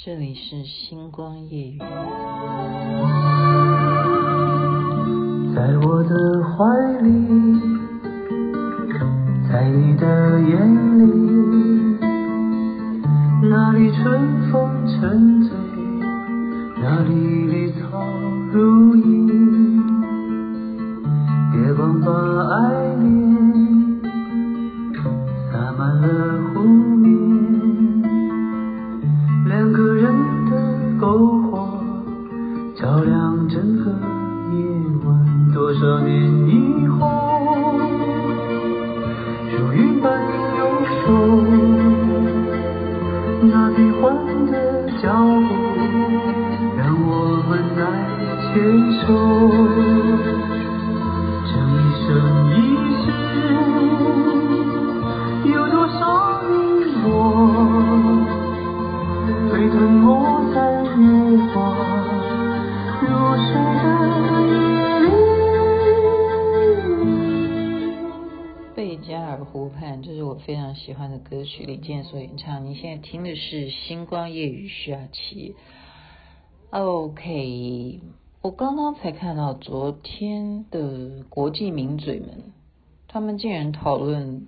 这里是星光夜语。在我的怀里，在你的眼里，那里春风沉醉，那里绿草如茵，月光把爱恋喜欢的歌曲，李健所演唱。你现在听的是《星光夜雨》徐雅琪。OK，我刚刚才看到昨天的国际名嘴们，他们竟然讨论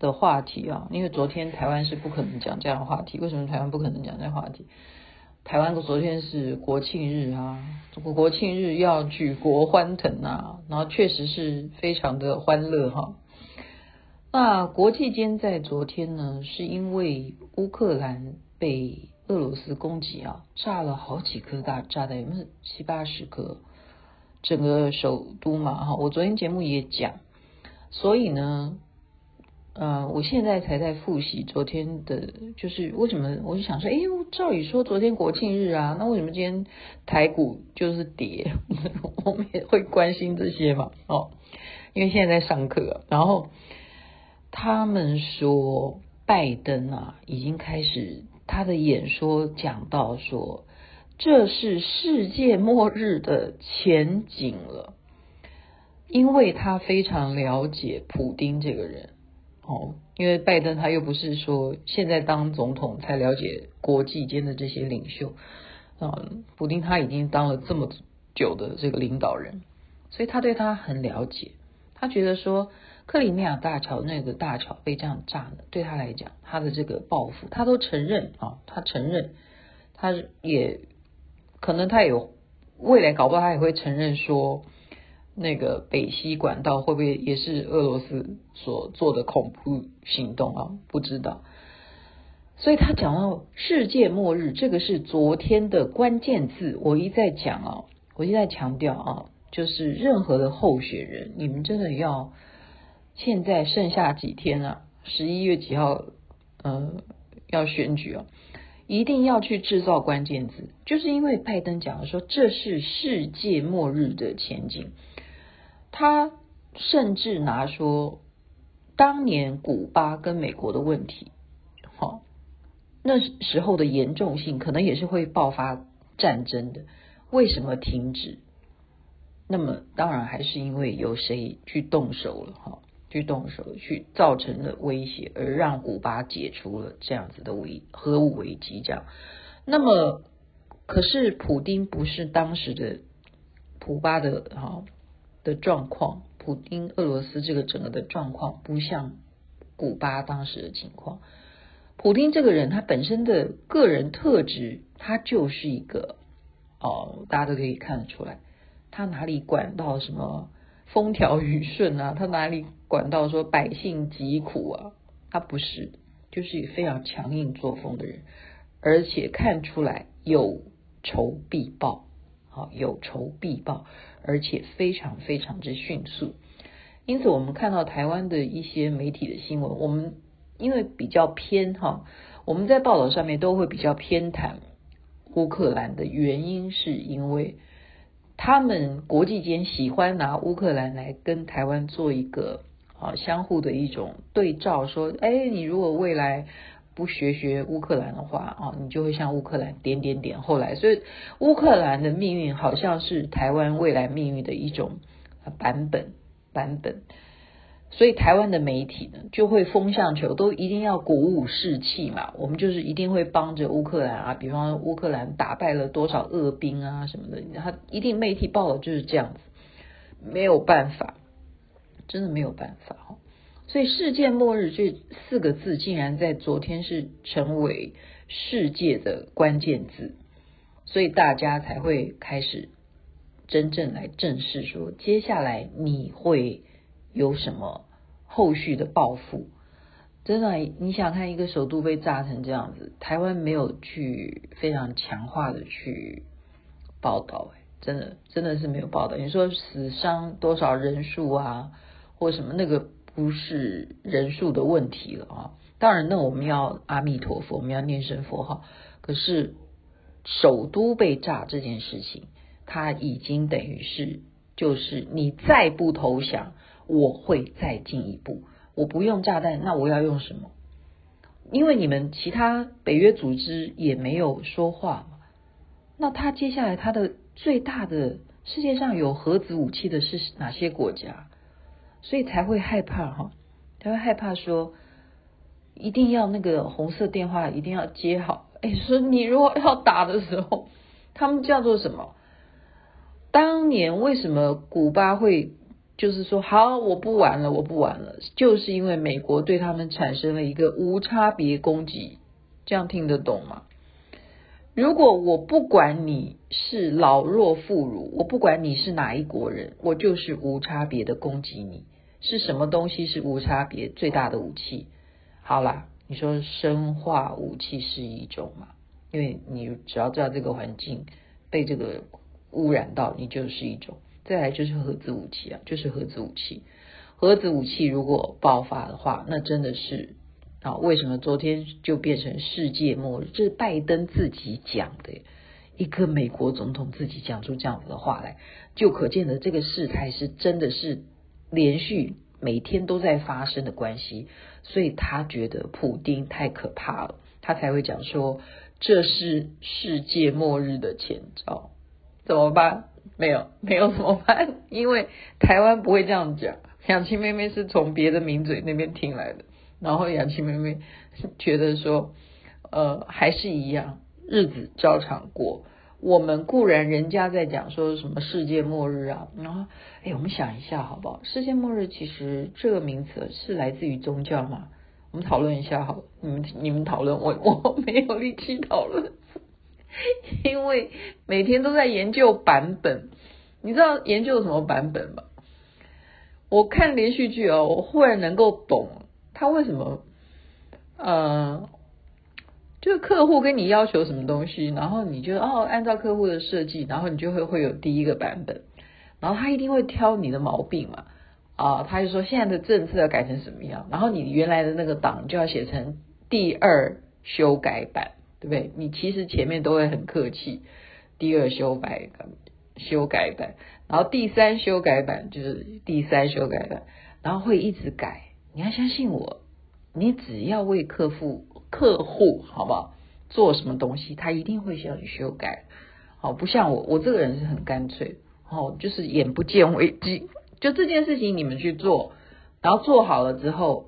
的话题啊，因为昨天台湾是不可能讲这样的话题。为什么台湾不可能讲这样的话题？台湾昨天是国庆日啊，国庆日要举国欢腾啊，然后确实是非常的欢乐哈。那国际间在昨天呢，是因为乌克兰被俄罗斯攻击啊，炸了好几颗大炸弹，有没有七八十颗？整个首都嘛，哈，我昨天节目也讲，所以呢，呃，我现在才在复习昨天的，就是为什么我就想说，哎，照理说昨天国庆日啊，那为什么今天台股就是跌？我们也会关心这些嘛，哦，因为现在在上课，然后。他们说，拜登啊，已经开始他的演说，讲到说，这是世界末日的前景了，因为他非常了解普丁这个人，哦，因为拜登他又不是说现在当总统才了解国际间的这些领袖，嗯，普丁他已经当了这么久的这个领导人，所以他对他很了解，他觉得说。克里米亚大桥那个大桥被这样炸了，对他来讲，他的这个报复，他都承认啊，他承认，他也可能他有未来搞不好他也会承认说，那个北溪管道会不会也是俄罗斯所做的恐怖行动啊？不知道。所以他讲到世界末日，这个是昨天的关键字，我一再讲啊，我一再强调啊，就是任何的候选人，你们真的要。现在剩下几天啊？十一月几号？呃，要选举啊，一定要去制造关键字，就是因为拜登讲说这是世界末日的前景。他甚至拿说当年古巴跟美国的问题，好，那时候的严重性可能也是会爆发战争的。为什么停止？那么当然还是因为有谁去动手了，哈。去动手，去造成了威胁，而让古巴解除了这样子的危核武危机。这样，那么可是普丁不是当时的普巴的哈的状况，普丁俄罗斯这个整个的状况不像古巴当时的情况。普丁这个人他本身的个人特质，他就是一个哦，大家都可以看得出来，他哪里管到什么？风调雨顺啊，他哪里管到说百姓疾苦啊？他不是，就是非常强硬作风的人，而且看出来有仇必报，好，有仇必报，而且非常非常之迅速。因此，我们看到台湾的一些媒体的新闻，我们因为比较偏哈，我们在报道上面都会比较偏袒乌克兰的原因，是因为。他们国际间喜欢拿乌克兰来跟台湾做一个啊相互的一种对照，说，哎，你如果未来不学学乌克兰的话啊，你就会像乌克兰点点点。后来，所以乌克兰的命运好像是台湾未来命运的一种版本版本。所以台湾的媒体呢，就会风向球都一定要鼓舞士气嘛。我们就是一定会帮着乌克兰啊，比方乌克兰打败了多少恶兵啊什么的，他一定媒体报的就是这样子，没有办法，真的没有办法哈。所以“世界末日”这四个字竟然在昨天是成为世界的关键字，所以大家才会开始真正来正视说，接下来你会。有什么后续的报复？真的，你想看一个首都被炸成这样子，台湾没有去非常强化的去报道，真的真的是没有报道。你说死伤多少人数啊，或什么那个不是人数的问题了啊。当然，那我们要阿弥陀佛，我们要念声佛号。可是首都被炸这件事情，它已经等于是就是你再不投降。我会再进一步，我不用炸弹，那我要用什么？因为你们其他北约组织也没有说话嘛。那他接下来他的最大的世界上有核子武器的是哪些国家？所以才会害怕哈，他会害怕说一定要那个红色电话一定要接好。哎，说你如果要打的时候，他们叫做什么？当年为什么古巴会？就是说，好，我不玩了，我不玩了，就是因为美国对他们产生了一个无差别攻击，这样听得懂吗？如果我不管你是老弱妇孺，我不管你是哪一国人，我就是无差别的攻击你。是什么东西是无差别最大的武器？好啦，你说生化武器是一种嘛？因为你只要知道这个环境被这个污染到，你就是一种。再来就是核子武器啊，就是核子武器。核子武器如果爆发的话，那真的是啊，为什么昨天就变成世界末日？这是拜登自己讲的，一个美国总统自己讲出这样子的话来，就可见的这个事态是真的是连续每天都在发生的关系。所以他觉得普丁太可怕了，他才会讲说这是世界末日的前兆，怎么办？没有，没有怎么办？因为台湾不会这样讲。雅琪妹妹是从别的名嘴那边听来的，然后雅琪妹妹觉得说，呃，还是一样，日子照常过。我们固然人家在讲说什么世界末日啊，然后，哎，我们想一下好不好？世界末日其实这个名词是来自于宗教吗？我们讨论一下好，你们你们讨论，我我没有力气讨论。因为每天都在研究版本，你知道研究什么版本吗？我看连续剧哦，我忽然能够懂他为什么，呃，就是客户跟你要求什么东西，然后你就哦按照客户的设计，然后你就会会有第一个版本，然后他一定会挑你的毛病嘛，啊，他就说现在的政策要改成什么样，然后你原来的那个档就要写成第二修改版。对不对？你其实前面都会很客气，第二修改修改版，然后第三修改版就是第三修改版，然后会一直改。你要相信我，你只要为客户客户好不好做什么东西，他一定会需要你修改。好，不像我，我这个人是很干脆，哦，就是眼不见为净，就这件事情你们去做，然后做好了之后。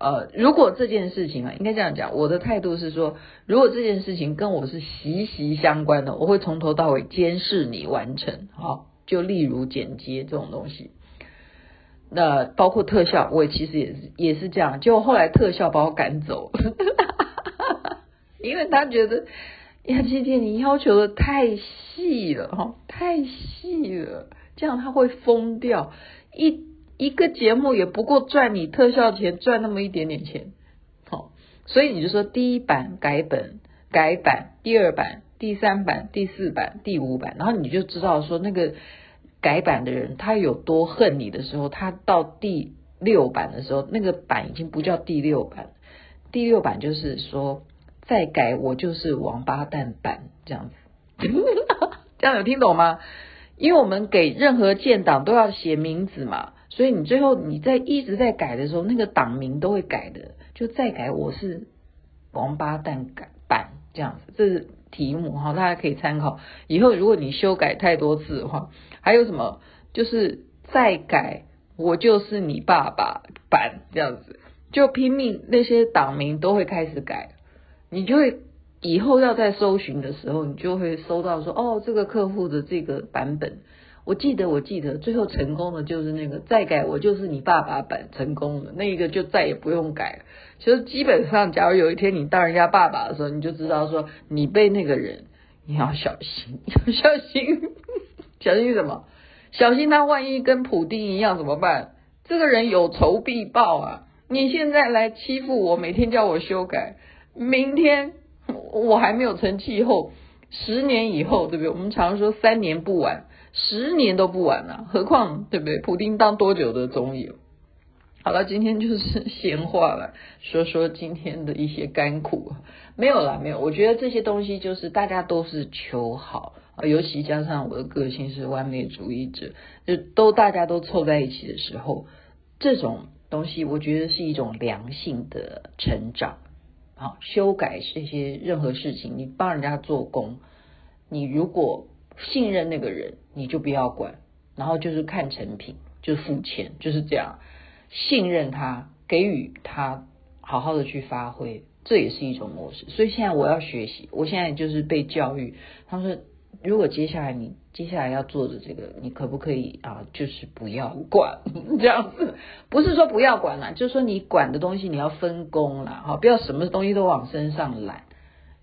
呃，如果这件事情啊，应该这样讲，我的态度是说，如果这件事情跟我是息息相关的，我会从头到尾监视你完成。好，就例如剪接这种东西，那包括特效，我其实也是也是这样。结果后来特效把我赶走，因为他觉得雅琪姐你要求的太细了哈，太细了，这样他会疯掉一。一个节目也不过赚你特效钱，赚那么一点点钱，好，所以你就说第一版改本改版，第二版、第三版、第四版、第五版，然后你就知道说那个改版的人他有多恨你的时候，他到第六版的时候，那个版已经不叫第六版，第六版就是说再改我就是王八蛋版这样子，这样有听懂吗？因为我们给任何建档都要写名字嘛。所以你最后你在一直在改的时候，那个档名都会改的，就再改我是王八蛋改版这样子，这是题目哈，大家可以参考。以后如果你修改太多次的话，还有什么就是再改我就是你爸爸版这样子，就拼命那些党名都会开始改，你就会以后要在搜寻的时候，你就会搜到说哦，这个客户的这个版本。我记得，我记得，最后成功的就是那个再改，我就是你爸爸版成功了，那一个就再也不用改了。其实基本上，假如有一天你当人家爸爸的时候，你就知道说你被那个人，你要小心，要 小心，小心什么？小心他万一跟普丁一样怎么办？这个人有仇必报啊！你现在来欺负我，每天叫我修改，明天我还没有成气候，十年以后，对不对？我们常说三年不晚。十年都不晚了，何况对不对？普丁当多久的总理？好了，今天就是闲话了，说说今天的一些甘苦。没有啦，没有。我觉得这些东西就是大家都是求好啊，尤其加上我的个性是完美主义者，就都大家都凑在一起的时候，这种东西我觉得是一种良性的成长。好，修改这些任何事情，你帮人家做工，你如果。信任那个人，你就不要管，然后就是看成品，就是付钱，就是这样。信任他，给予他好好的去发挥，这也是一种模式。所以现在我要学习，我现在就是被教育。他说，如果接下来你接下来要做的这个，你可不可以啊？就是不要管 这样子，不是说不要管啦，就是说你管的东西你要分工啦，哈，不要什么东西都往身上揽，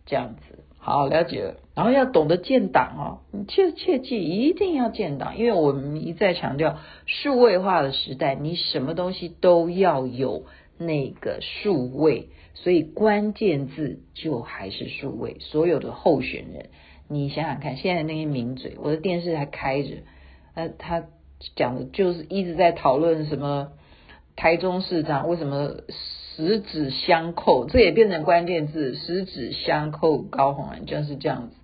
这样子。好，了解了，然后要懂得建档哦，你切切记一定要建档，因为我们一再强调数位化的时代，你什么东西都要有那个数位，所以关键字就还是数位。所有的候选人，你想想看，现在那些名嘴，我的电视还开着，呃，他讲的就是一直在讨论什么台中市长为什么。十指相扣，这也变成关键字。十指相扣，高虹安就是这样子。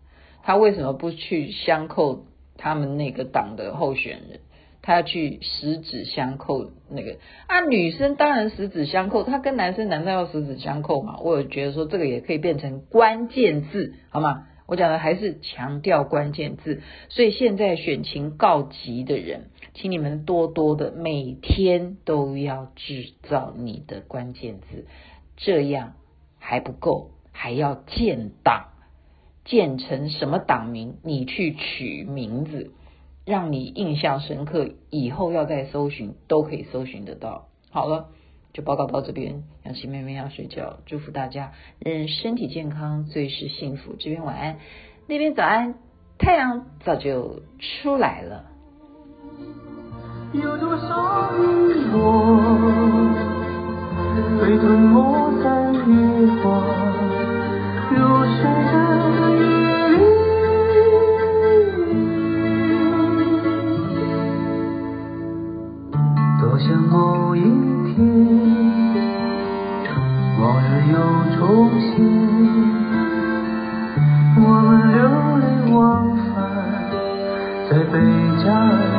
他为什么不去相扣他们那个党的候选人？他去十指相扣那个啊？女生当然十指相扣，他跟男生难道要十指相扣吗？我有觉得说这个也可以变成关键字，好吗？我讲的还是强调关键字，所以现在选情告急的人，请你们多多的每天都要制造你的关键字，这样还不够，还要建党，建成什么党名，你去取名字，让你印象深刻，以后要再搜寻都可以搜寻得到。好了。就报告到这边，杨琪妹妹要睡觉，祝福大家，人人身体健康，最是幸福。这边晚安，那边早安，太阳早就出来了。有多少云朵被吞没在月光，如水的夜里，多想某一天。往日又重现，我们流连忘返在贝加尔。